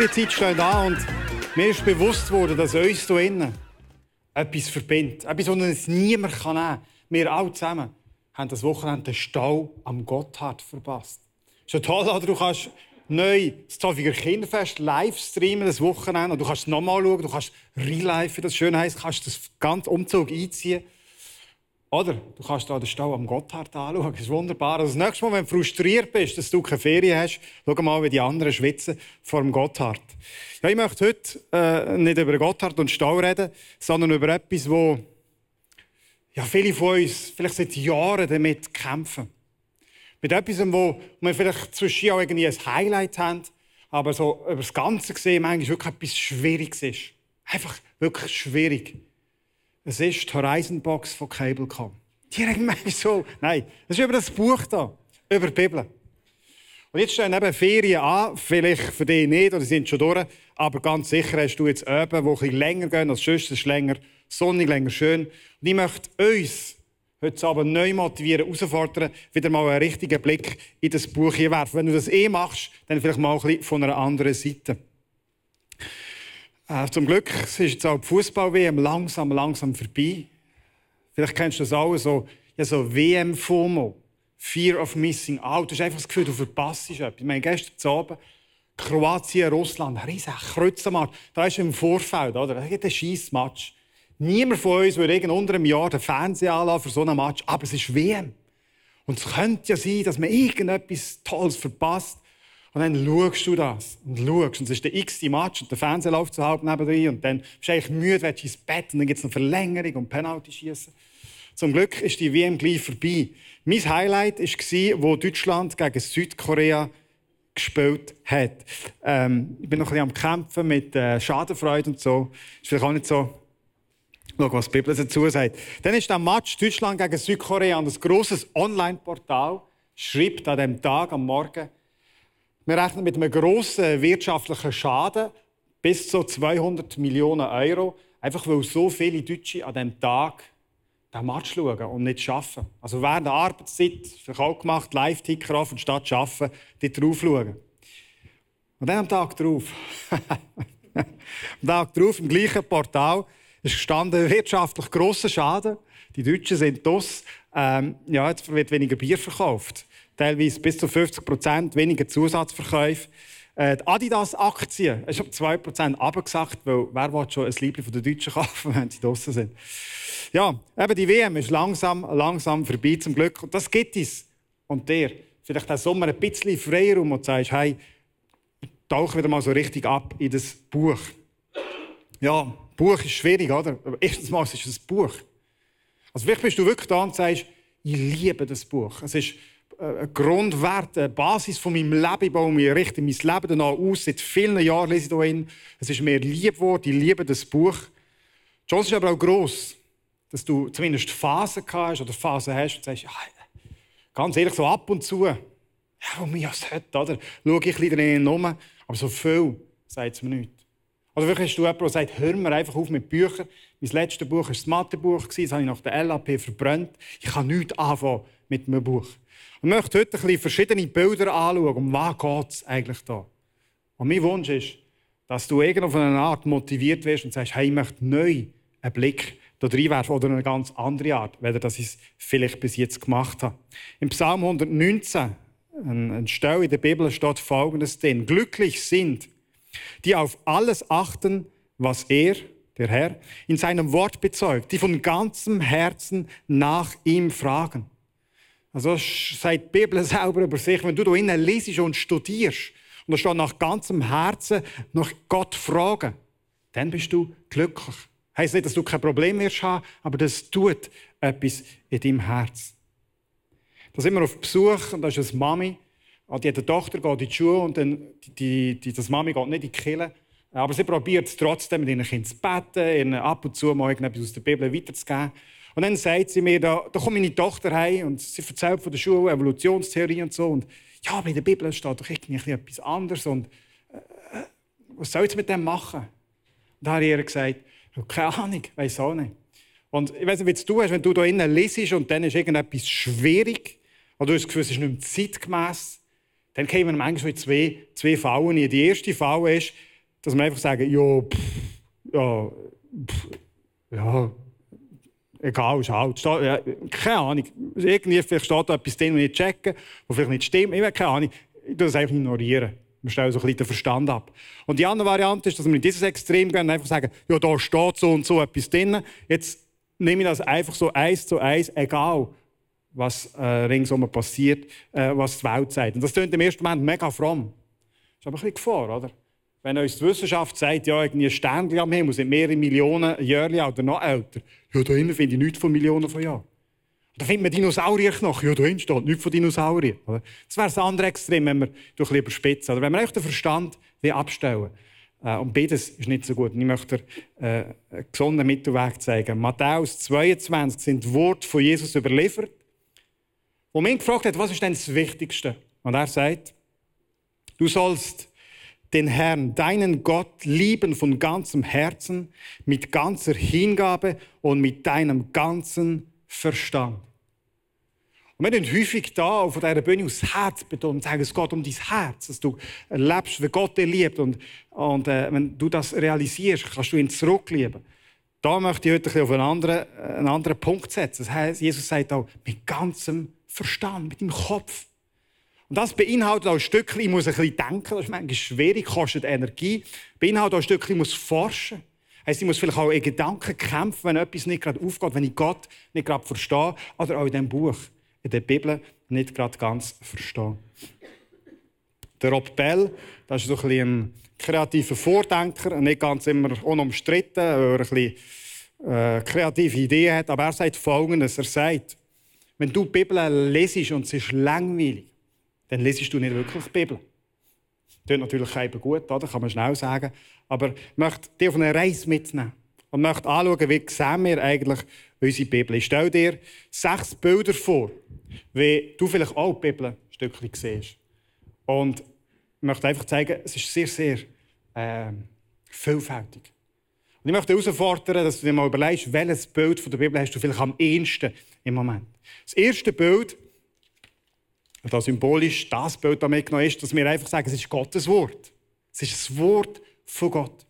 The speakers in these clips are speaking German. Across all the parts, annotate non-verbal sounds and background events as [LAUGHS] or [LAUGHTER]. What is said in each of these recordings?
Ja, Ferienzeit steht an und mir ist bewusst worden, dass uns hier innen etwas verbindet. Etwas, das uns niemand nehmen kann. Wir alle zusammen haben das Wochenende den Stau am Gotthard verpasst. Ist ja toll, oder? Du kannst neu das Zofiger Kinderfest live streamen, das Wochenende. Und du kannst es nochmal schauen, du kannst real wie das schön heisst, kannst das ganze Umzug einziehen. Oder du kannst hier den Stau am Gotthard anschauen. Das ist wunderbar. Also das nächste Mal, wenn du frustriert bist, dass du keine Ferien hast, schau mal, wie die anderen schwitzen vor dem Gotthard. Ja, ich möchte heute äh, nicht über Gotthard und Stau reden, sondern über etwas, wo ja, viele von uns vielleicht seit Jahren damit kämpfen. Mit etwas, wo wir vielleicht zwischen auch irgendwie ein Highlight haben, aber so über das Ganze gesehen manchmal wirklich etwas Schwieriges ist. Einfach wirklich schwierig. Es ist die Horizon-Box von Cablecom. Die regen mich [LAUGHS] so. Nein, es ist über das Buch da, über die Bibel. Und jetzt stehen eben Ferien an, vielleicht für dich nicht, oder sind schon durch, aber ganz sicher hast du jetzt Öben, die ein länger gehen als sonst. Ist länger sonnig, länger schön. Und ich möchte uns heute aber neu motivieren, herausfordern, wieder mal einen richtigen Blick in das Buch hier werfen. Wenn du das eh machst, dann vielleicht mal ein bisschen von einer anderen Seite. Äh, zum Glück ist jetzt auch die Fußball-WM langsam, langsam vorbei. Vielleicht kennst du das auch, so, ja, so WM-FOMO. Fear of Missing Out. Du hast einfach das Gefühl, du verpasst etwas. Ich meine, gestern Abend Kroatien, Russland, riesen Kreuzenmatch. Da ist im Vorfeld, oder? Da gibt ein scheiß Match. Niemand von uns würde unter einem Jahr den Fernseher anlassen für so einen Match, aber es ist WM. Und es könnte ja sein, dass man irgendetwas Tolles verpasst. Und dann schaust du das und schaust. Und es ist der x Match und der Fernseher läuft so halb nebenan. Und dann bist du eigentlich müde, willst ins Bett und dann gibt es noch Verlängerung und Penalty schießen. Zum Glück ist die WM gleich vorbei. Mein Highlight war, wo Deutschland gegen Südkorea gespielt hat. Ähm, ich bin noch ein bisschen am Kämpfen mit äh, Schadenfreude und so. Ist vielleicht auch nicht so. Schau, was die Bibel dazu sagt. Dann ist der Match Deutschland gegen Südkorea und ein grosses Online-Portal schreibt an dem Tag, am Morgen, wir rechnen mit einem grossen wirtschaftlichen Schaden, bis zu 200 Millionen Euro, einfach weil so viele Deutsche an diesem Tag den Match schauen und nicht arbeiten. Also während der Arbeitszeit, auch gemacht, Live-Ticker auf und statt arbeiten, dort drauf schauen. Und dann am Tag drauf, [LAUGHS] am Tag drauf, im gleichen Portal, ist gestanden, wirtschaftlich grosser Schaden. Die Deutschen sind das. Ähm, ja, jetzt wird weniger Bier verkauft teilweise bis zu 50 Prozent weniger Zusatzverkäufe. Äh, die Adidas-Aktien ist um 2 Prozent abgesagt, weil wer will schon ein Liebling von den Deutschen [LAUGHS] kaufen, wenn sie draußen sind. Ja, eben die WM ist langsam, langsam vorbei, zum Glück. Und das gibt es. Und der, vielleicht den Sommer ein bisschen Freiraum und sagst, hey, tauche wieder mal so richtig ab in das Buch. Ja, Buch ist schwierig, oder? Aber erstens mal ist es ein Buch. Also vielleicht bist du wirklich da und sagst, ich liebe das Buch. Es ist äh, ein Grundwert, eine Basis von meinem Leben. Ich baue mir richtig mein Leben danach aus. Seit vielen Jahren lese ich dahin. Es ist mir lieb geworden. Ich liebe das Buch. Die Chance ist aber auch gross, dass du zumindest Phasen hast oder Phasen hast und sagst, ja, ganz ehrlich, so ab und zu, ja, wo mich das hat, oder? Schaue ich ein bisschen um, aber so viel sagt es mir nicht. Oder vielleicht hast du jemanden, der sagt, hör mir einfach auf mit Büchern. Mein letztes Buch war das Mathebuch, das habe ich nach der LAP verbrannt. Ich kann nichts anfangen mit einem Buch. Ich möchte heute ein bisschen verschiedene Bilder anschauen, um was geht es eigentlich da. Und mein Wunsch ist, dass du auf eine Art motiviert wirst und sagst, hey, ich möchte neu einen Blick da reinwerfen oder eine ganz andere Art, weder dass ich es vielleicht bis jetzt gemacht habe. Im Psalm 119, ein Stelle in der Bibel, steht folgendes drin. Glücklich sind, die auf alles achten, was er, der Herr, in seinem Wort bezeugt, die von ganzem Herzen nach ihm fragen. Also sagt die Bibel selber über sich, wenn du da innen liest und studierst und da steht nach ganzem Herzen nach Gott fragen, dann bist du glücklich. Heißt nicht, dass du kein Problem wirst haben, aber das tut etwas in deinem Herz. Da sind wir auf Besuch und da ist eine Mami. Die hat eine Tochter, geht in die Schule und dann, die, die, das Mami geht nicht in die Kirche. Aber sie probiert es trotzdem, mit ihren Kindern zu beten, ihnen ab und zu mal etwas aus der Bibel weiterzugeben. Und dann sagt sie mir, da, da kommt meine Tochter heim und sie erzählt von der Schule, Evolutionstheorie und so. Und ja, aber in der Bibel steht doch irgendwie etwas anderes. Und äh, was soll ich mit dem machen? Und da habe ich ihr gesagt, keine Ahnung, weiß auch nicht. Und ich weiß nicht, wie du hast, wenn du da innen lesest und dann ist irgendetwas schwierig, oder du hast das Gefühl, es ist nicht mehr zeitgemäß, dann kommen manchmal zwei, zwei Fallen. Die erste Falle ist, dass wir einfach sagen, ja, pff, ja, pff, ja, egal, ist halt. Steht, ja, keine Ahnung. Irgendwie vielleicht steht da etwas drin, was ich checke, was vielleicht nicht stimmt. Ich habe keine Ahnung. Ich das einfach ignorieren. Wir stellen so ein bisschen den Verstand ab. Und die andere Variante ist, dass wir in dieses Extrem gehen und einfach sagen, ja, da steht so und so etwas drin. Jetzt nehme ich das einfach so eins zu eins, egal was äh, ringsum passiert, äh, was die Welt sagt. Und das klingt im ersten Moment mega fromm. Das ist aber ein bisschen Gefahr, oder? Wenn uns die Wissenschaft sagt, ja, irgendwie ein Sternchen am Himmel sind mehrere Millionen Jahre oder noch älter, ja, da innen finde ich nichts von Millionen von Jahren. Da findet man Dinosaurierknochen, ja, da steht nichts von Dinosauriern. Das wäre das andere Extrem, wenn wir durch überspitzen. Oder wenn wir den Verstand abstellen äh, und beides ist nicht so gut. Und ich möchte äh, einen gesunden Mittelweg zeigen. Matthäus 22 sind die Worte von Jesus überliefert wo ihn gefragt hat, was ist denn das Wichtigste? Und er sagt, du sollst den Herrn, deinen Gott, lieben von ganzem Herzen, mit ganzer Hingabe und mit deinem ganzen Verstand. Und wir tun häufig da auf dieser Bühne das Herz betonen und sagen, es geht um dein Herz, dass du lebst, wie Gott dir liebt. Und, und äh, wenn du das realisierst, kannst du ihn zurücklieben. Da möchte ich heute auf einen anderen, einen anderen Punkt setzen. Das heißt, Jesus sagt auch, mit ganzem Verstand, mit dem Kopf. Und das beinhaltet auch ein Stückchen, ich muss ein bisschen denken, das ist manchmal schwierig, kostet Energie. Beinhaltet auch ein Stückchen, ich muss forschen. Heißt, ich muss vielleicht auch in Gedanken kämpfen, wenn etwas nicht gerade aufgeht, wenn ich Gott nicht gerade verstehe oder auch in diesem Buch, in der Bibel, nicht gerade ganz verstehe. Der Rob Bell, das ist so ein, ein kreativer Vordenker, nicht ganz immer unumstritten, weil er ein bisschen äh, kreative Ideen hat, aber er sagt Folgendes, er sagt, wenn du die Bibel lesest und es ist langweilig, dann lesest du nicht wirklich die Bibel. Das tut natürlich eben gut, oder? kann man schnell sagen. Aber ich möchte dich auf eine Reise mitnehmen und möchte anschauen, wie sehen wir eigentlich unsere Bibel. Ich stelle dir sechs Bilder vor, wie du vielleicht auch die Bibel ein Stückchen siehst. Und ich möchte einfach zeigen, es ist sehr, sehr äh, vielfältig. Und ich möchte herausfordern, dass du dir mal überlegst, welches Bild von der Bibel hast du vielleicht am ehesten im Moment. Das erste Bild, das symbolisch das Bild damit genommen ist, dass wir einfach sagen, es ist Gottes Wort. Es ist das Wort von Gott.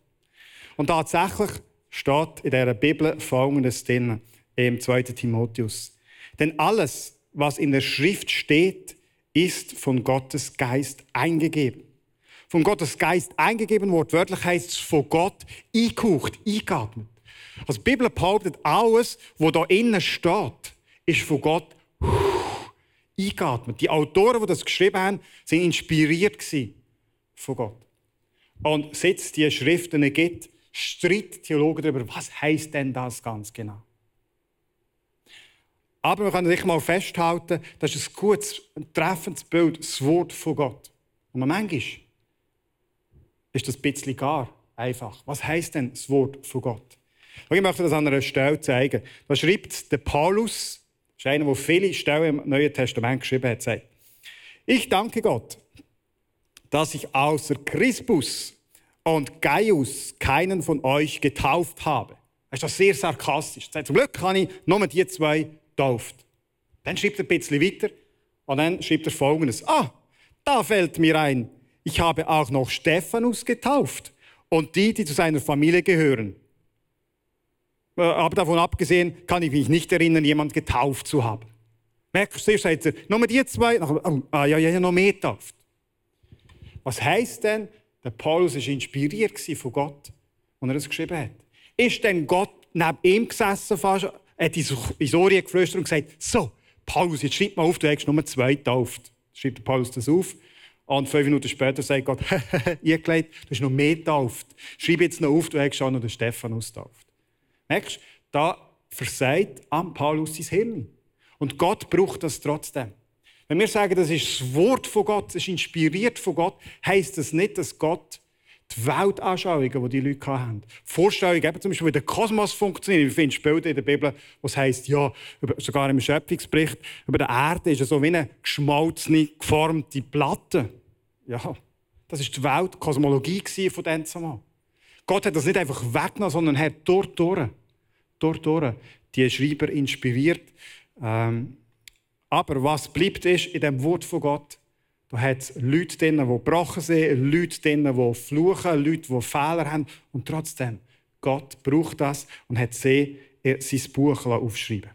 Und tatsächlich steht in dieser Bibel folgendes drin, im 2. Timotheus. Denn alles, was in der Schrift steht, ist von Gottes Geist eingegeben. Von Gottes Geist eingegeben, wortwörtlich heißt es von Gott eingehaucht, eingeatmet. Also die Bibel behauptet, alles, was da innen steht, ist von Gott [SIGHS] eingeatmet. Die Autoren, die das geschrieben haben, sind inspiriert von Gott. Und seit es diese Schriften gibt, streiten Theologen darüber, was heißt denn das ganz genau? Aber wir können sich mal festhalten, das ist ein gutes, ein treffendes Bild, das Wort von Gott. Und manchmal ist das ein bisschen gar einfach. Was heißt denn das Wort von Gott? Ich möchte das an einer Stelle zeigen. Da schreibt der Paulus ist einer, der viele Stellen im Neuen Testament geschrieben hat, sagt, ich danke Gott, dass ich außer Christus und Gaius keinen von euch getauft habe. Das ist das sehr sarkastisch. Sagt, zum Glück habe ich nur die zwei getauft. Dann schreibt er ein bisschen weiter und dann schreibt er folgendes. Ah, da fällt mir ein, ich habe auch noch Stephanus getauft und die, die zu seiner Familie gehören. Äh, aber davon abgesehen kann ich mich nicht erinnern, jemand getauft zu haben. Merkst du, sagt er, nur die zwei, oh, ah, ja, ja, noch mehr getauft. Was heisst denn, der Paulus war inspiriert von Gott, als er das geschrieben hat? Ist denn Gott neben ihm gesessen, fast, hat ins Ohr geflüstert und gesagt, so, Paulus, jetzt schreib mal auf, du hast nur zwei getauft. Schreibt Paulus das auf. Und fünf Minuten später sagt Gott, [LAUGHS] ihr gelegt, du hast noch mehr getauft. Schreib jetzt noch auf, du hast schon noch den Stephanus getauft. Merkst du, da versagt am Paulus sein Hirn. Und Gott braucht das trotzdem. Wenn wir sagen, das ist das Wort von Gott, das ist inspiriert von Gott, heisst das nicht, dass Gott die Weltanschauungen, die die Leute haben. Die Vorstellung, zum Beispiel, wie der Kosmos funktioniert. Wir finden Bilder in der Bibel, wo es ja, sogar im Schöpfungsbericht, über der Erde ist es so wie eine geschmolzene, geformte Platte. Ja, das ist die Welt, die Kosmologie von dem. Gott hat das nicht einfach weggenommen, sondern hat dort durch, dort durch die Schreiber inspiriert. Ähm, aber was bleibt ist in dem Wort von Gott, da hat es Leute drin, die gebrochen sind, Leute drin, die fluchen, Leute, die Fehler haben. Und trotzdem, Gott braucht das und hat sie sein Buch aufschreiben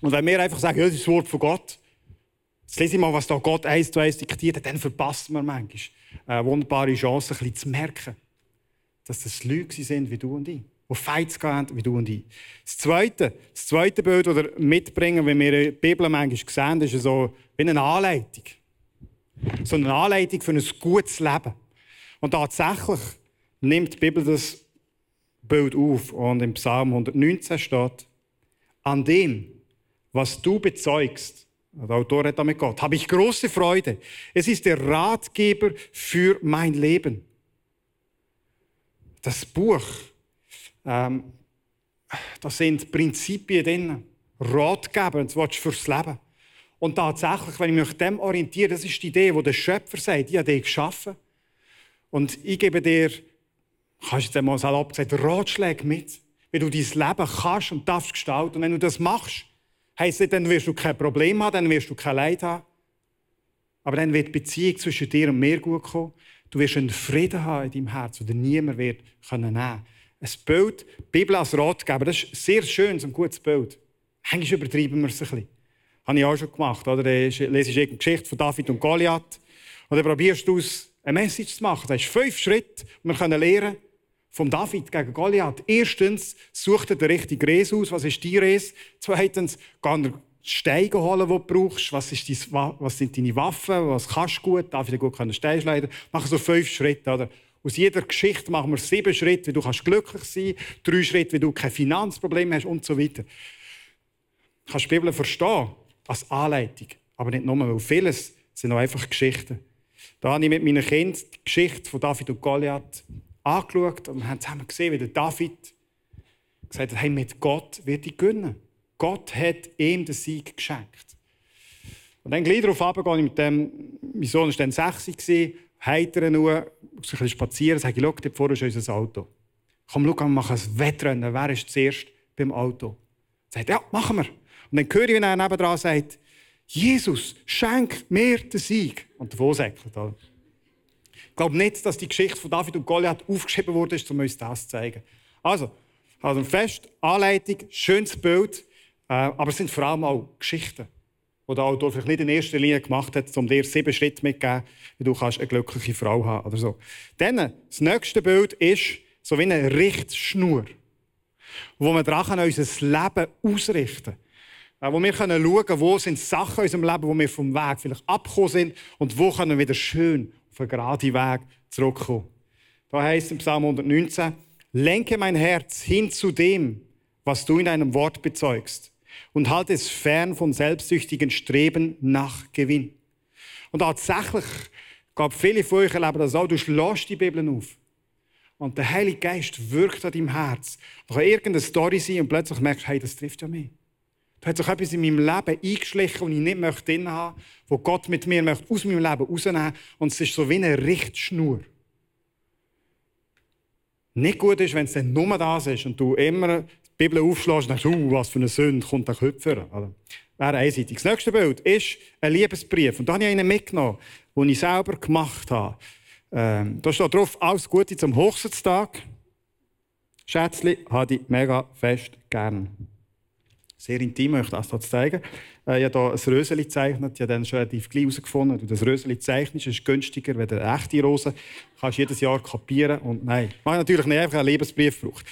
Und wenn wir einfach sagen, ja, das ist das Wort von Gott, jetzt lese ich mal, was da Gott eins zu eins diktiert hat, dann verpassen wir manchmal eine wunderbare Chance, ein bisschen zu merken, dass das Leute sind wie du und ich die Fights haben, wie du und ich. Das zweite, das zweite Bild, das wir mitbringen, wenn wir die Bibel manchmal sehen, ist so wie eine Anleitung so eine Anleitung für ein gutes Leben. Und tatsächlich nimmt die Bibel das Bild auf. Und im Psalm 119 steht, an dem, was du bezeugst, der Autor hat damit Gott, habe ich große Freude. Es ist der Ratgeber für mein Leben. Das Buch, ähm, da sind Prinzipien drin, Ratgeber, das willst du fürs Leben. Und tatsächlich, wenn ich mich dem orientiere, das ist die Idee, die der Schöpfer sagt, ich habe dich geschaffen. Und ich gebe dir, kannst jetzt einmal salopp gesagt, Ratschläge mit, wie du dein Leben kannst und darfst gestalten. Und wenn du das machst, heisst das, dann wirst du kein Problem haben, dann wirst du kein Leid haben. Aber dann wird die Beziehung zwischen dir und mir gut kommen. Du wirst einen Frieden haben in deinem Herz, den niemand wird können nehmen. Ein Bild, die Bibel als Ratgeber, das ist sehr schön, so ein gutes Bild. Eigentlich übertreiben wir es ein bisschen. Habe ich auch schon gemacht. Oder? Dann lesest du eine Geschichte von David und Goliath. Und dann probierst du aus eine Message zu machen. Das ist fünf Schritte, die wir lernen vom David gegen Goliath. Erstens, such dir den richtigen Res aus. Was ist dein Res? Zweitens, geh dir Steine holen, die du brauchst. Was, ist dein, was sind deine Waffen? Was kannst du gut? Darf ich gut Steine schneiden? Mach so fünf Schritte. Oder? Aus jeder Geschichte machen wir sieben Schritte, wie du glücklich sein kannst. Drei Schritte, wie du kein Finanzproblem hast und so weiter. Du kannst die Bibel verstehen als Anleitung. Aber nicht nur, weil vieles sind auch einfach Geschichten. Da habe ich mit meinen Kindern die Geschichte von David und Goliath angeschaut und wir haben zusammen gesehen, wie der David gesagt hat, hey, mit Gott wird ich gewinnen. Gott hat ihm den Sieg geschenkt. Und dann gleich darauf gehe ich mit dem, mein Sohn war dann 60, heiter nur, ein bisschen spazieren, sage ich, schau, dort vorne ist unser Auto. Komm, schau, wir machen ein Wettrennen. Wer ist zuerst beim Auto? Er sagt, ja, machen wir. Und dann höre ich, wenn er nebenan sagt, Jesus, schenk mir den Sieg. Und davon säckelt. Ich glaube nicht, dass die Geschichte von David und Goliath aufgeschrieben wurde, um uns das zu zeigen. Also, also fest, Anleitung, schönes Bild, äh, aber es sind vor allem auch Geschichten, die der Autor vielleicht nicht in erster Linie gemacht hat, um dir sieben Schritte mitzugeben, wie du kannst eine glückliche Frau haben oder so. Dann, das nächste Bild ist so wie eine Richtschnur, wo wir dran unser Leben ausrichten können. Wo wir können schauen wo sind Sachen in unserem Leben, wo wir vom Weg vielleicht abgekommen sind und wo können wir wieder schön auf einen geraden Weg zurückkommen. Da heißt im Psalm 119, lenke mein Herz hin zu dem, was du in deinem Wort bezeugst und halte es fern von selbstsüchtigen Streben nach Gewinn. Und tatsächlich, gab viele von euch erleben das auch, du schlägst die Bibel auf. Und der Heilige Geist wirkt an deinem Herz. Da kann irgendeine Story sein und plötzlich merkst du, hey, das trifft ja mich. Da hat sich etwas in meinem Leben eingeschlichen, das ich nicht möchte drin haben möchte, wo Gott mit mir möchte aus meinem Leben rausnehmen Und es ist so wie eine Richtschnur. Nicht gut ist, wenn es dann nur das ist und du immer Bibel aufschlägst und denkst, uh, was für eine Sünde kommt der Köpfer. Also, wäre einseitig. Das nächste Bild ist ein Liebesbrief. Und da habe ich einen mitgenommen, den ich selber gemacht habe. Ähm, da steht drauf, alles Gute zum Hochzeitstag. Schätzli, habe ich mega fest gern sehr intim, euch das hier zeigen. Äh, ich habe hier ein Röseli gezeichnet. Ich habe dann schon relativ gleich herausgefunden, du das Röseli zeichnest, ist günstiger als eine echte Rose. Du kannst jedes Jahr kapieren. Und nein, man natürlich nicht einfach einen Liebesbrief braucht.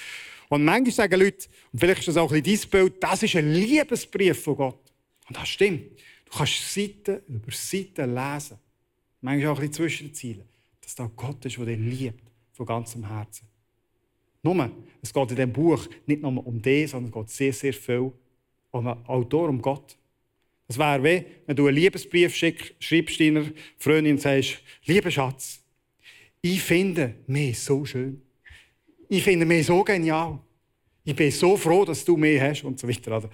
Und manchmal sagen Leute, und vielleicht ist das auch ein bisschen dein Bild, das ist ein Liebesbrief von Gott. Und das stimmt. Du kannst Seiten über Seiten lesen. Manchmal auch ein bisschen zwischen den. Dass da Gott ist, der dich liebt, von ganzem Herzen. Nur, es geht in diesem Buch nicht nur um dich, sondern es geht sehr, sehr viel um einen Autor, um Gott. Es wäre wie, wenn du einen Liebesbrief schick, schreibst deiner Freundin und sagst, lieber Schatz, ich finde mich so schön. Ich finde mich so genial. Ich bin so froh, dass du mich hast und so weiter. Also,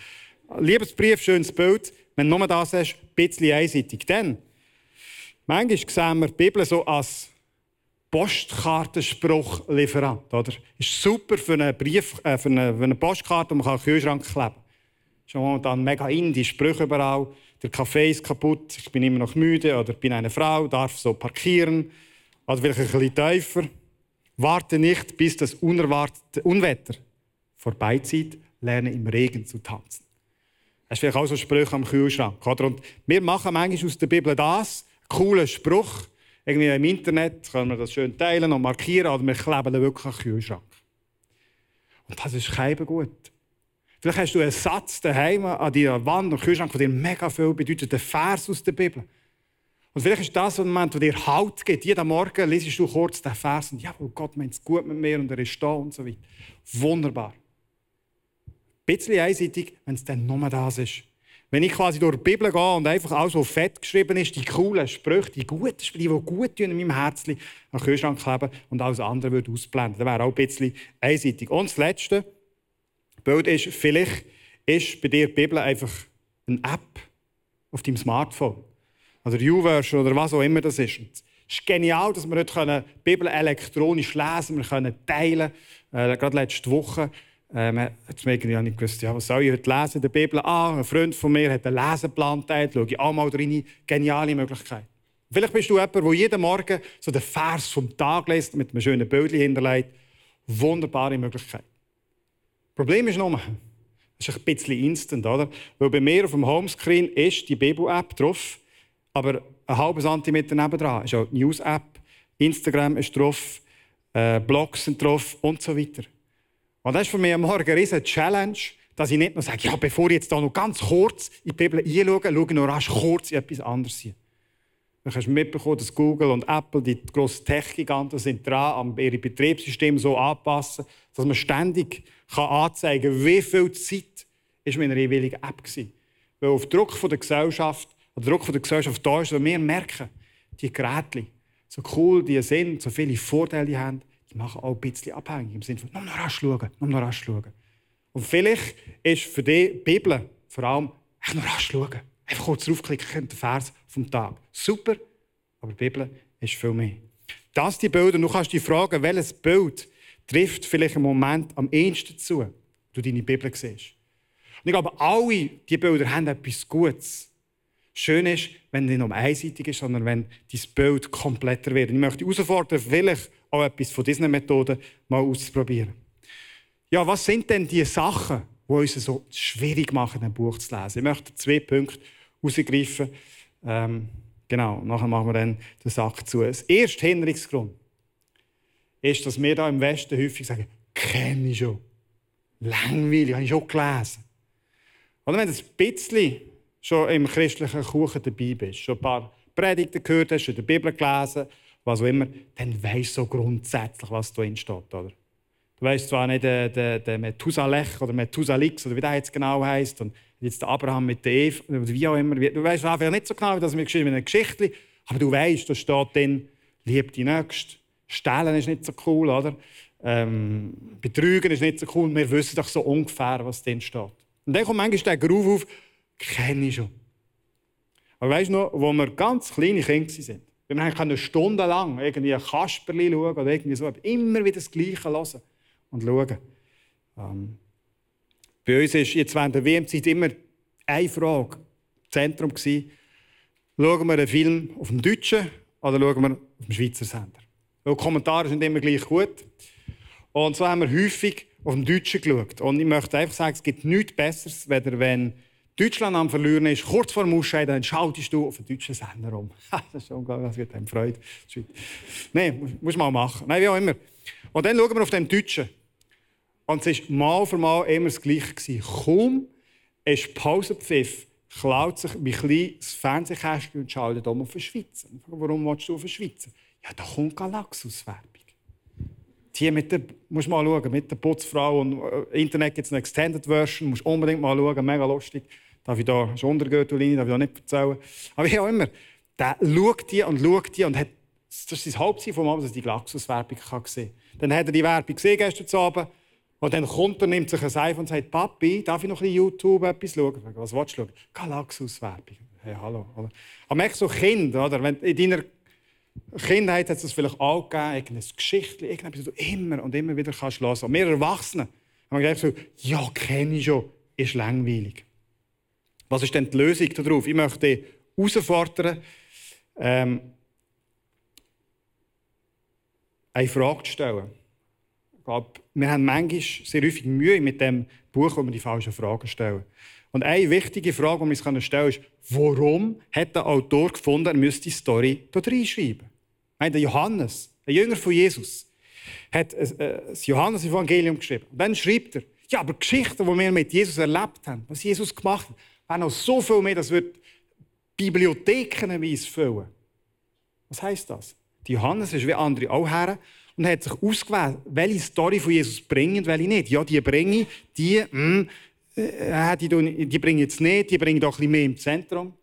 Liebesbrief, schönes Bild. Wenn du nur das hast, ein bisschen einseitig. Dann, manchmal sehen wir die Bibel so als Postkartenspruchlieferant. Oder? Ist super für einen Brief, äh, für, eine, für eine Postkarte, die man an den Kühlschrank kleben kann. Schon momentan mega in, Sprüche überall. Der Kaffee ist kaputt, ich bin immer noch müde oder bin eine Frau, darf so parkieren. Oder vielleicht ein bisschen tiefer. Warte nicht, bis das unerwartete Unwetter vorbeizieht, lerne im Regen zu tanzen. Das ist vielleicht auch so ein Spruch am Kühlschrank. Oder? Und wir machen manchmal aus der Bibel das, einen coolen Spruch. Irgendwie im Internet können wir das schön teilen und markieren, oder wir kleben den wirklich am Kühlschrank. Und das ist kein gut. Vielleicht hast du einen Satz daheim an deiner Wand und Kühlschrank, der dir mega viel bedeutet, ein Vers aus der Bibel. Und vielleicht ist das ein Moment, der dir Halt gibt. Jeden Morgen liest du kurz den Vers und ja, Gott meint es gut mit mir und er ist da und so weiter. Wunderbar. Ein bisschen einseitig, wenn es dann nur das ist. Wenn ich quasi durch die Bibel gehe und einfach alles, was fett geschrieben ist, die coolen Sprüche, die guten Sprüche, die gut tun in meinem Herzen, an den Kühlschrank kleben und alles andere würde ausblenden. Das wäre auch ein bisschen einseitig. Und das Letzte, Bild ist, vielleicht ist bei dir die Bibel einfach eine App auf deinem Smartphone. Oder YouVersion oder was auch immer das ist. Es ist genial, dass wir heute die Bibel elektronisch lesen können. Wir können teilen. Äh, gerade letzte Woche ähm, hat mir irgendwie nicht gewusst, ja, was soll ich heute lesen in der Bibel? Ah, ein Freund von mir hat einen Leseplan geteilt. Schaue ich auch mal rein. Geniale Möglichkeit. Vielleicht bist du jemand, der jeden Morgen so den Vers vom Tag liest, mit einem schönen Bild hinterlegt. Wunderbare Möglichkeit. Problem ist nur, das ist ein bisschen instant, oder? Weil bei mir auf dem Homescreen ist die Bibel-App drauf, aber ein halber Zentimeter nebendran ist auch die News-App, Instagram ist drauf, äh, Blogs sind drauf und so weiter. Und das ist für mich am Morgen eine riesige Challenge, dass ich nicht nur sage, ja, bevor ich jetzt da noch ganz kurz in die Bibel einschaue, schaue ich noch rasch kurz in etwas anderes hin. Du hast mitbekommen, dass Google und Apple, die grossen Tech-Giganten, sind dran, an ihre Betriebssysteme so anpassen, dass man ständig kann anzeigen kann, wie viel Zeit ist mit einer jeweiligen App war. Weil auf Druck von der Gesellschaft, oder Druck von der Gesellschaft da ist, wir merken, die Geräte, so cool die sind, so viele Vorteile haben, die machen auch ein bisschen abhängig. Im Sinne von, nur noch rasch schauen, nur noch rasch schauen. Und vielleicht ist für die Bibel vor allem, echt noch rasch schauen. Einfach kurz draufklicken, den Vers vom Tag. Super, aber die Bibel ist viel mehr. Das die Bilder, du kannst dich fragen, welches Bild trifft vielleicht im Moment am ehesten zu, wenn du deine Bibel siehst. Und ich glaube, alle diese Bilder haben etwas Gutes. Schön ist, wenn es nicht nur einseitig ist, sondern wenn dein Bild kompletter wird. Ich möchte herausfordern, vielleicht auch etwas von diesen Methoden mal auszuprobieren. Ja, was sind denn die Sachen, die uns so schwierig machen, ein Buch zu lesen? Ich möchte zwei Punkte herausgreifen. Ähm, genau, nachher machen wir dann den Sack zu. Das erste Hinderungsgrund ist, dass wir da im Westen häufig sagen, kenne ich schon. Langweilig, habe ich schon gelesen. Oder wenn du ein bisschen schon im christlichen Kuchen dabei bist, schon ein paar Predigten gehört hast, schon die Bibel gelesen, was auch immer, dann weißt du so grundsätzlich, was da steht. Oder? Du weißt zwar nicht den, den, den Methusalech oder Methusalix oder wie der jetzt genau heißt und jetzt der Abraham mit der Eve oder wie auch immer. Du weißt einfach nicht so genau, wie das mir geschrieben in einer Geschichte, aber du weißt, da steht dann, lieb die Nächste, Stehlen ist nicht so cool, oder? Ähm, Betrügen ist nicht so cool. Wir wissen doch so ungefähr, was drin steht. Und dann kommt manchmal der Groove auf, kenne ich schon. Aber weißt du noch, wo wir ganz kleine Kinder waren, wir haben stundenlang irgendwie ein Kasperli schauen oder irgendwie so, immer wieder das Gleiche hören und schauen. Ähm, bei uns war jetzt während der WM-Zeit immer eine Frage im Zentrum. Gewesen. Schauen wir einen Film auf dem Deutschen oder schauen wir auf dem Schweizer Sender? Weil die Kommentare sind immer gleich gut. Und so haben wir häufig auf den Deutschen geschaut. Und ich möchte einfach sagen, es gibt nichts Besseres, wenn Deutschland am Verlieren ist, kurz vor dem Ausscheiden, dann schaltest du auf den deutschen Sender um. [LAUGHS] das ist unglaublich, das wird einem Freude. Nein, muss man machen. Nein, wie auch immer. Und dann schauen wir auf den Deutschen. Und es war mal für mal immer das Gleiche. Kaum ist Pausenpfiff, klaut sich wie klein das Fernsehkästchen und schaltet um auf den Schweizer. Warum willst du auf den Schweizer? Ja, da kommt Galaxus-Werbung. Die mit der, musst mal schauen, mit der Putzfrau und äh, Internet gibt es eine Extended Version, musst unbedingt mal schauen, mega lustig. Darf ich da schon untergehen, darf ich da nicht erzählen. Aber wie auch immer, der schaut die und schaut die und hat, das ist sein Hauptziel vom Abend, dass er die Glaxus-Werbung sehen kann. Dann hat er die Werbung gesehen gestern Abend und dann kommt er, nimmt sich ein Seife und sagt, Papi, darf ich noch ein YouTube etwas schauen? Was willst du schauen? Galaxus-Werbung. Hey, hallo. Aber merkst so Kind, oder? Wenn in deiner Kindheit hat es vielleicht auch gegeben, irgendeine Geschichte, irgendetwas, das du immer und immer wieder kannst hören. Und wir Erwachsene haben gedacht so, ja, kenne ich schon, ist langweilig. Was ist denn die Lösung darauf? Ich möchte herausfordern, ähm, eine Frage zu stellen glaube, wir haben manchmal sehr häufig Mühe mit dem Buch, wo wir die falschen Fragen stellen. Und eine wichtige Frage, die wir uns stellen können, ist, warum hat der Autor gefunden, er müsste die Story hier reinschreiben? Der Johannes, ein Jünger von Jesus, hat äh, das Johannes-Evangelium geschrieben. Und dann schreibt er, ja, aber Geschichten, die wir mit Jesus erlebt haben, was Jesus gemacht hat, wären noch so viel mehr, das wird Bibliothekenweise füllen. Was heisst das? Die Johannes ist wie andere auch her und hat sich ausgewählt, welche Story von Jesus bringen und welche nicht. Ja, die bringe ich, die, mh, hm, äh, die, die bringe ich jetzt nicht, die bringe ich doch ein bisschen mehr im Zentrum.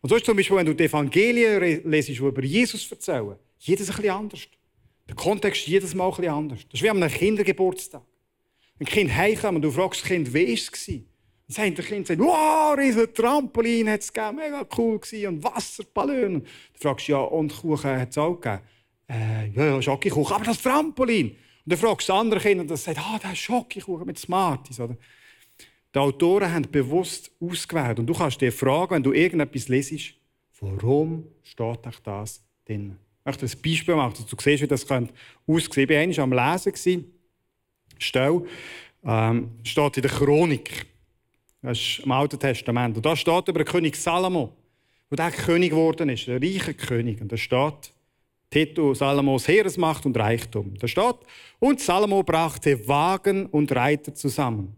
Und so ist zum Beispiel, wenn du die Evangelien lesest, die über Jesus erzählen, jedes ein bisschen anders. Der Kontext ist jedes Mal ein bisschen anders. Das ist wie an einem Kindergeburtstag. Ein Kind heimkommt und du fragst das Kind, wie war es? Dann sagt das Kind, wow, riesen Trampolin hat es gegeben, mega cool gewesen, und Wasserballon. Dann fragst du, ja, und Kuchen hat es auch gegeben äh, ja, ja, Schokokuchen, aber das Trampolin. Und dann fragst du andere Kinder und das sagt, ah, das ist Schokokuchen mit Smarties. Oder? Die Autoren haben bewusst ausgewählt. Und du kannst dir fragen, wenn du irgendetwas lesest, warum steht das drin? Ich möchte ein Beispiel machen, dass du siehst, wie das aussehen könnte. Ich war am Lesen. Stell, ähm, steht in der Chronik. Das ist im Alten Testament. Und da steht über den König Salomo, der König geworden ist, der reiche König. Und da steht, Titel Salomos Heeresmacht und Reichtum. Da steht, und Salomo brachte Wagen und Reiter zusammen,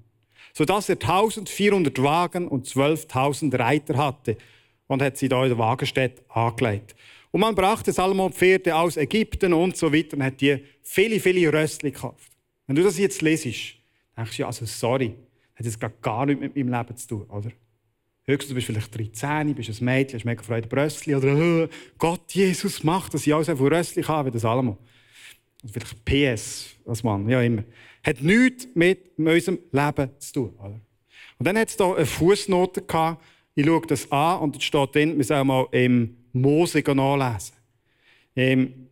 sodass er 1400 Wagen und 12.000 Reiter hatte und hat sie da in der Wagenstätte angelegt. Und man brachte Salomo Pferde aus Ägypten und so weiter und hat die viele, viele Röstli gekauft. Wenn du das jetzt lesest, denkst du, ja, also sorry, hat jetzt gar nichts mit meinem Leben zu tun, oder? Höchstens, du bist vielleicht 13, bist ein Mädchen, hast mega Freude Brössli oder oh, Gott, Jesus macht, dass ich alles von Rössli kann, wie das Alamo. Oder vielleicht PS, was man, ja immer. Hat nichts mit unserem Leben zu tun. Oder? Und dann hat es da eine Fußnote gehabt. Ich schaue das an und es steht drin, wir sollen mal im Mose nachlesen. Im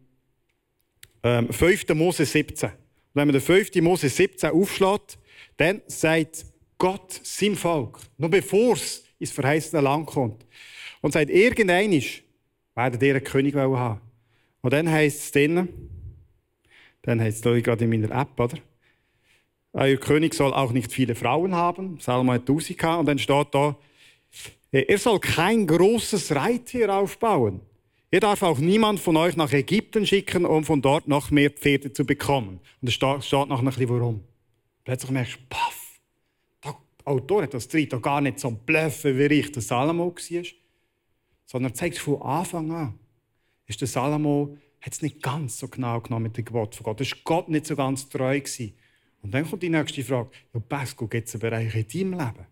ähm, 5. Mose 17. Und wenn man den 5. Mose 17 aufschlägt, dann sagt Gott seinem Volk, noch bevor es ins verheißene Land kommt. Und sagt, irgendeiner werden ihr einen König haben. Und dann heisst es drinnen, dann heisst es gerade in meiner App, oder? Euer König soll auch nicht viele Frauen haben. Salomo hat 1000 gehabt. Und dann steht da, er soll kein großes Reittier aufbauen. Er darf auch niemand von euch nach Ägypten schicken, um von dort noch mehr Pferde zu bekommen. Und es steht noch ein bisschen warum. Plötzlich merkst du, paff, Autor hat das Dritte gar nicht so bluffen, wie ich der Salomo war, sondern zeigt von Anfang an, ist der Salomo hat es nicht ganz so genau genommen mit dem Gebot von Gott. ist Gott nicht so ganz treu gewesen. Und dann kommt die nächste Frage: Ja, Pascal, gibt es einen Bereich in deinem Leben,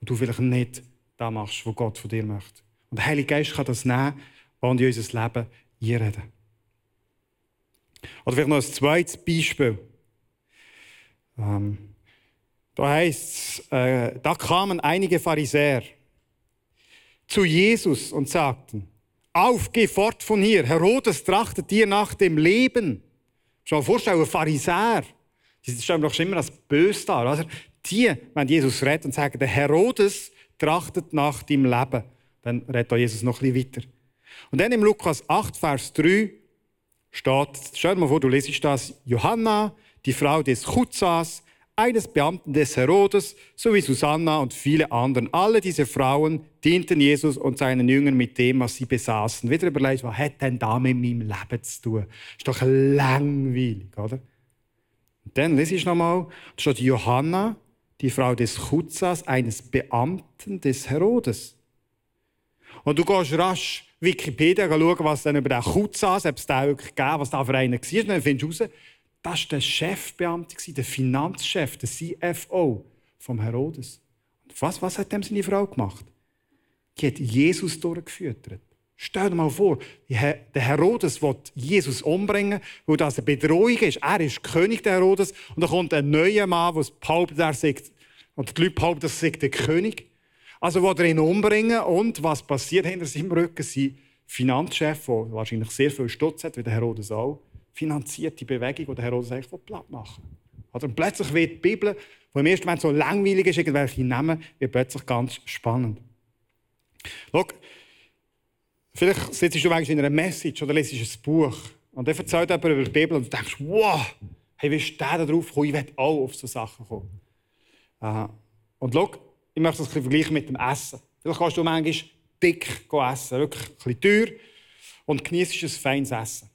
wo du vielleicht nicht das machst, was Gott von dir möchte? Und der Heilige Geist kann das nehmen und in unser Leben einreden. Oder vielleicht noch ein zweites Beispiel. Ähm, da heißt es, äh, da kamen einige Pharisäer zu Jesus und sagten, auf, geh fort von hier. Herodes trachtet dir nach dem Leben. Schon vorstellen, Pharisäer. Die stellen doch schon immer als böse dar. Also die, wenn Jesus redet und sagen, der Herodes trachtet nach dem Leben, dann redet Jesus noch ein bisschen weiter. Und dann im Lukas 8, Vers 3 steht, stell dir mal vor, du lesest das, Johanna, die Frau des Chutzas, eines Beamten des Herodes sowie Susanna und viele anderen. Alle diese Frauen dienten Jesus und seinen Jüngern mit dem, was sie besaßen. Wieder überlegt, was hat denn da mit meinem Leben zu tun? Ist doch langweilig, oder? Und dann lese ich nochmal, da steht Johanna, die Frau des Chutzas, eines Beamten des Herodes. Und du gehst rasch Wikipedia schauen, was dann über den Chutzas, ob es da wirklich gegeben was da für einen war. Und dann findest du raus, Das war der Chefbeamte, der Finanzchef, der CFO vom Herodes. Und was, was hat dem seine Frau gemacht? Die hat Jesus durchgeführt. Stell dir mal vor, der Herodes will Jesus umbringen, weil das eine Bedrohung ist. Er ist König der Herodes und dann kommt ein neuer Mann, der behauptet, er sei, und die Leute behaupten, das sei der König. Also will er ihn umbringen und was passiert hinter seinem Rücken? Sein Finanzchef, der wahrscheinlich sehr viel Stutz hat, wie der Herodes auch, finanziert die Bewegung, die der Herodes eigentlich platt machen will. Und plötzlich wird die Bibel, die im ersten Moment so langweilig ist, irgendwelche Namen, wird plötzlich ganz spannend. Schau, vielleicht sitzt du manchmal in einer Message oder lesest ein Buch und dann erzählt jemand über die Bibel und du denkst, wow, hey, wie ist der da gekommen? Ich will auch auf solche Sachen kommen. Und schau, ich möchte das ein vergleichen mit dem Essen. Vielleicht kannst du manchmal dick essen, wirklich ein bisschen teuer und genießt ein feines Essen.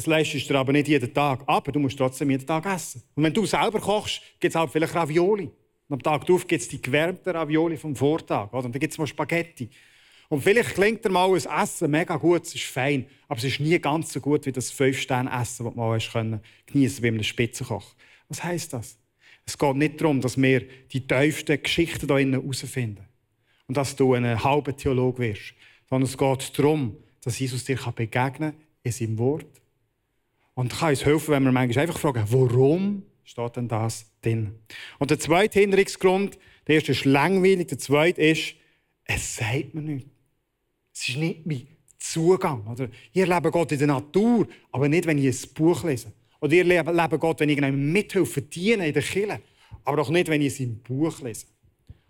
Das leistest du aber nicht jeden Tag. Aber du musst trotzdem jeden Tag essen. Und wenn du selber kochst, gibt es auch vielleicht Ravioli. Und am Tag darauf gibt es die gewärmten Ravioli vom Vortag. Oder? Und dann gibt es mal Spaghetti. Und vielleicht klingt dir mal ein Essen mega gut, es ist fein, aber es ist nie ganz so gut wie das Fünf-Sterne-Essen, das man geniessen konnte bei einem Spitzenkoch. Was heisst das? Es geht nicht darum, dass wir die tiefsten Geschichten hier herausfinden und dass du ein halber Theologe wirst, sondern es geht darum, dass Jesus dir begegnen kann in seinem Wort. Und kann uns helfen, wenn wir manchmal einfach fragen, warum steht denn das drin? Und der zweite Hinderungsgrund, der erste ist langweilig, der zweite ist, es sagt mir nichts. Es ist nicht mein Zugang. Oder ihr lebt Gott in der Natur, aber nicht, wenn ich ein Buch lese. Oder ihr lebt Gott, wenn ich einem mithelfe, dienen in der Kirche. Aber doch nicht, wenn ich sein Buch lese.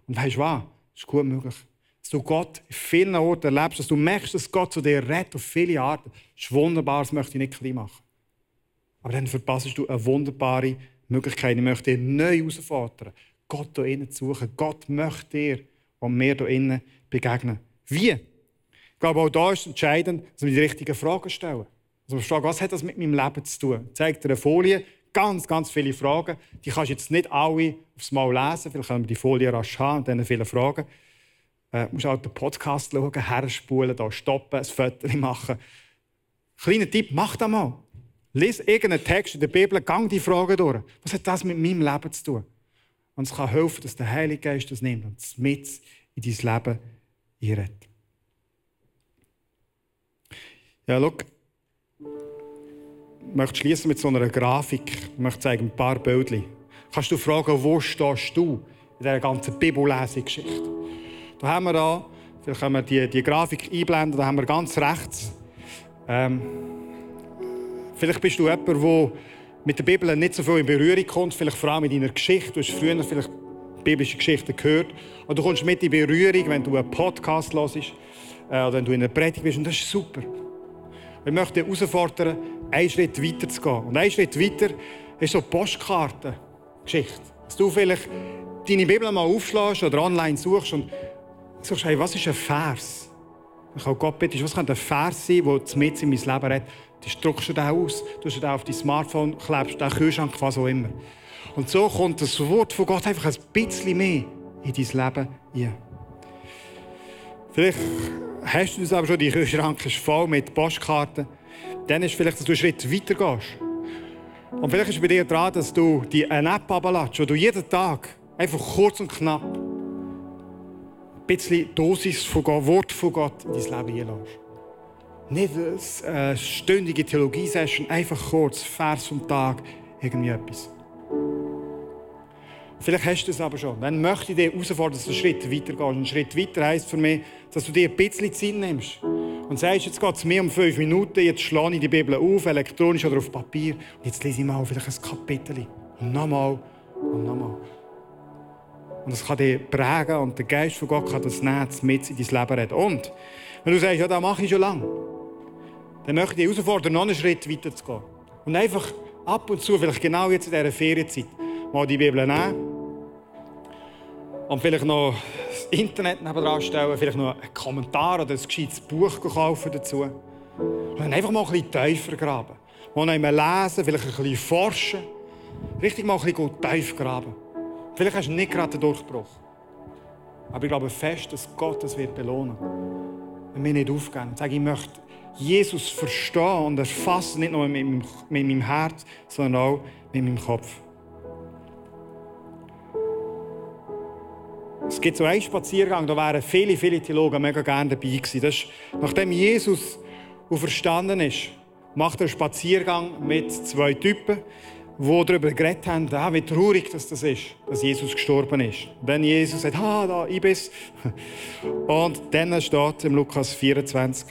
Und weißt du was? Das ist gut möglich. Dass du Gott in vielen Orten erlebst, dass du merkst, dass Gott zu dir redet auf viele Arten. Das ist wunderbar, das möchte ich nicht klein machen. Aber dann verpasst du eine wunderbare Möglichkeit. Ich möchte dir neu herausfordern, Gott hier innen zu suchen. Gott möchte dir und mir hier innen begegnen. Wie? Ich glaube, auch da ist entscheidend, dass wir die richtigen Fragen stellen. Also wir fragen, was hat das mit meinem Leben zu tun? Ich zeige dir eine Folie, ganz, ganz viele Fragen. Die kannst du jetzt nicht alle aufs Mal lesen. Vielleicht können wir die Folie rasch haben und dann viele Fragen. Äh, musst auch den Podcast schauen, herspulen, da stoppen, ein Foto machen. Kleiner Tipp, mach das mal. Lies irgendeinen Text in der Bibel, gang die Fragen durch. Was hat das mit meinem Leben zu tun? Und es kann helfen, dass der Heilige Geist das nimmt und es mit in dein Leben einredet. Ja, schau. Ich möchte schließen mit so einer Grafik. Ich möchte zeigen ein paar Bildchen. Kannst du fragen, wo stehst du in dieser ganzen Bibellesungsgeschichte? Da haben wir da, vielleicht können wir die, die Grafik einblenden, da haben wir ganz rechts ähm, Vielleicht bist du jemand, der mit der Bibel nicht so viel in Berührung kommt, vielleicht vor allem mit deiner Geschichte. Du hast früher vielleicht biblische Geschichten gehört. Und du kommst mit in Berührung, wenn du einen Podcast hörst äh, oder wenn du in einer Predigt bist. Und das ist super. Ich möchte dich herausfordern, einen Schritt weiter zu gehen. Und einen Schritt weiter ist so Postkartengeschichte. Dass du vielleicht deine Bibel mal aufschlägst oder online suchst und sagst, hey, was ist ein Vers? Ich kann Gott bitten, was könnte ein Vers sein, der mit in mein Leben redet? Du druckst du den aus, du den auf dein Smartphone, klebst den Kühlschrank, was auch immer. Und so kommt das Wort von Gott einfach ein bisschen mehr in dein Leben hinein. Vielleicht hast du das aber schon, die Kühlschrank ist voll mit Postkarten. Dann ist vielleicht, dass du einen Schritt weiter gehst. Und vielleicht ist bei dir dran, dass du die eine App abladest, wo du jeden Tag einfach kurz und knapp ein bisschen Dosis von Gott, Wort von Gott in dein Leben hineinlässt. Nicht eine stündige Theologie-Session, einfach kurz, Vers vom Tag, irgendwie etwas. Vielleicht hast du es aber schon. Dann möchte ich dich herausfordern, dass du einen Schritt weiter gehst. Ein Schritt weiter heisst für mich, dass du dir ein bisschen Zeit nimmst. Und sagst, jetzt geht es mir um fünf Minuten, jetzt schlage ich die Bibel auf, elektronisch oder auf Papier, und jetzt lese ich mal vielleicht ein Kapitel. Und nochmal und nochmal. Und das kann dich prägen und der Geist von Gott kann das Netz mit in dein Leben reden. Und wenn du sagst, ja, das mache ich schon lange, dann möchte ich herausfordern, noch einen Schritt weiter zu gehen. Und einfach ab und zu, vielleicht genau jetzt in dieser Ferienzeit, mal die Bibel nehmen und vielleicht noch das Internet nebenan stellen, vielleicht noch einen Kommentar oder ein gescheites Buch kaufen dazu. Und dann einfach mal ein bisschen tiefer graben. Mal noch einmal lesen, vielleicht ein bisschen forschen. Richtig mal ein bisschen tief graben. Vielleicht hast du nicht gerade den Durchbruch. Aber ich glaube fest, dass Gott das wird belohnen. Wenn wir nicht aufgeben und sagen, ich möchte Jesus verstehen und erfassen, nicht nur mit meinem, Herz, sondern auch mit meinem Kopf. Es gibt so einen Spaziergang, da wären viele, viele Theologen mega gerne dabei gewesen. Das ist, nachdem Jesus auferstanden ist, macht er einen Spaziergang mit zwei Typen, die darüber geredet haben, ah, wie traurig das, ist, dass Jesus gestorben ist. Dann Jesus sagt, ah, da, ich bin's. [LAUGHS] Und dann steht im Lukas 24,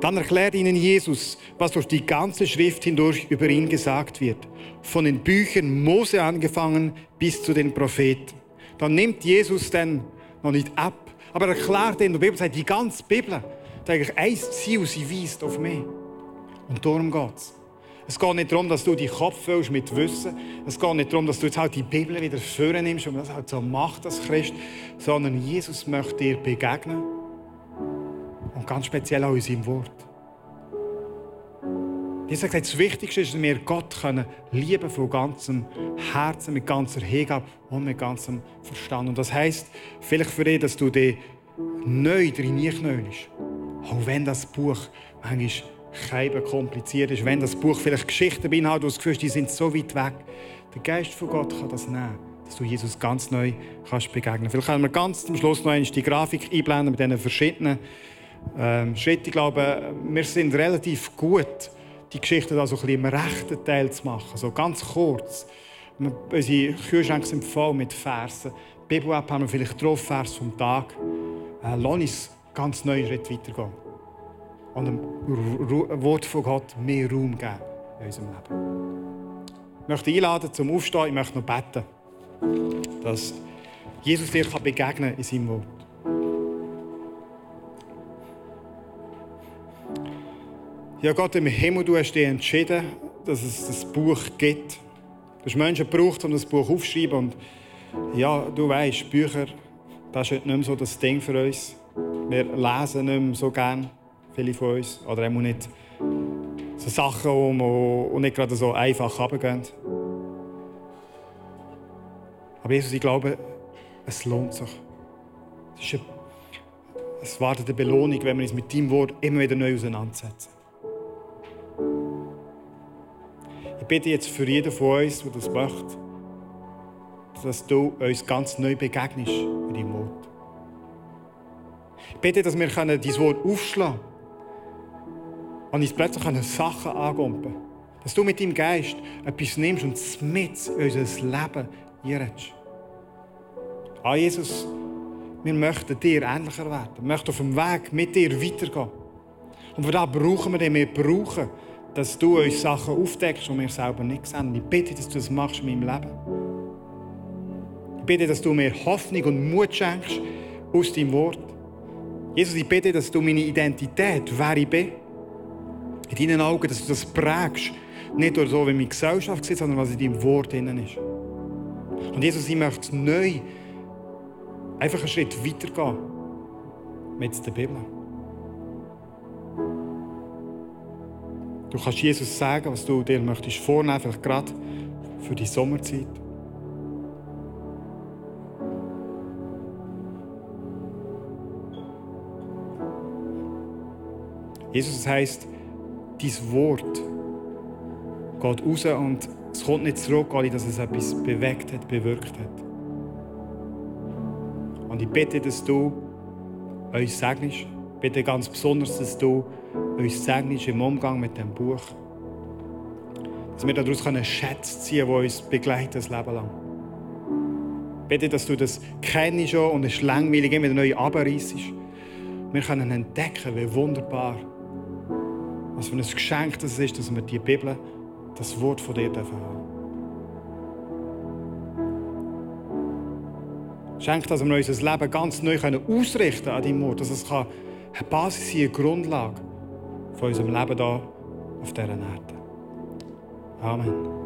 dann erklärt ihnen Jesus, was durch die ganze Schrift hindurch über ihn gesagt wird. Von den Büchern Mose angefangen bis zu den Propheten. Dann nimmt Jesus dann noch nicht ab, aber er erklärt in der Bibel, die ganze Bibel hat eigentlich ein Ziel, sie weist auf mich. Und darum geht es. Es geht nicht darum, dass du deinen Kopf füllst mit Wissen. Es geht nicht darum, dass du jetzt halt die Bibel wieder vornimmst und das halt so macht als Christ, sondern Jesus möchte dir begegnen. Und ganz speziell auch in seinem Wort. Jesus hat gesagt, das Wichtigste ist, dass wir Gott können lieben von ganzem Herzen, mit ganzer Hingabe und mit ganzem Verstand. Und das heisst vielleicht für dich, dass du dich neu drin knöllst. Auch wenn das Buch manchmal Schreiben kompliziert ist, wenn das Buch vielleicht Geschichten beinhaltet, wo du das Gefühl die sind so weit weg. Der Geist von Gott kann das nehmen, dass du Jesus ganz neu kannst begegnen. Vielleicht können wir ganz zum Schluss noch einmal die Grafik einblenden mit diesen verschiedenen ähm, Schritten. Ich glaube, wir sind relativ gut, die Geschichte da so ein im rechten Teil zu machen, so ganz kurz. Unsere Kühlschränke sind voll mit Versen. Bibel-App haben wir vielleicht drauf, Vers vom Tag. Äh, lass uns ganz neuen Schritt weitergehen und dem Wort von Gott mehr Raum geben in unserem Leben. Ich möchte einladen zum Aufstehen. Ich möchte noch beten, dass Jesus dir begegnen kann in seinem Wort. Ja, Gott im Himmel, du hast dich entschieden, dass es das Buch gibt. Du hast Menschen gebraucht, um das Buch aufzuschreiben. Und ja, du weißt, Bücher, das ist nicht mehr so das Ding für uns. Wir lesen nicht mehr so gerne viele von uns. Oder auch nicht so Sachen, die nicht gerade so einfach runtergehen. Aber Jesus, ich glaube, es lohnt sich. Es, ist eine, es wartet eine Belohnung, wenn wir uns mit deinem Wort immer wieder neu auseinandersetzen. Ich bitte jetzt für jeden von uns, der das macht, dass du uns ganz neu begegnest mit deinem Wort. Ich bitte, dass wir dein Wort aufschlagen können und uns plötzlich Sachen angumpen Dass du mit deinem Geist etwas nimmst und mit in unser Leben einredest. Ah, Jesus, wir möchten dir ähnlicher werden. Wir möchten auf dem Weg mit dir weitergehen. Und für das brauchen wir dich. Wir brauchen, dass du uns Sachen aufdeckst, die wir selber nicht sehen. Ich bitte, dass du das machst in meinem Leben. Ich bitte, dass du mir Hoffnung und Mut schenkst aus deinem Wort. Jesus, ich bitte, dass du meine Identität, wer ich bin, in deinen Augen, dass du das prägst. Nicht nur so, wie meine Gesellschaft sieht, sondern was in deinem Wort drin ist. Und Jesus, ich möchte neu einfach einen Schritt weitergehen mit der Bibel. Du kannst Jesus sagen, was du dir möchtest vornehmen, vielleicht gerade für die Sommerzeit. Jesus, heisst, dein Wort geht raus und es kommt nicht zurück, dass es etwas bewegt hat, bewirkt hat. Und ich bitte, dass du uns segnest. Bitte ganz besonders, dass du uns segnest im Umgang mit dem Buch. Dass wir daraus Schätze ziehen können, die uns begleiten das Leben lang. Bitte, dass du das kennst und es langweilig, immer neu abreißt. Wir können entdecken, wie wunderbar was für ein Geschenk das ist, dass wir die Bibel, das Wort von dir dürfen haben. Schenk, dass wir unser Leben ganz neu ausrichten an deinem Wort, dass es eine Basis sein, eine Grundlage von unserem Leben hier auf dieser Erde. Amen.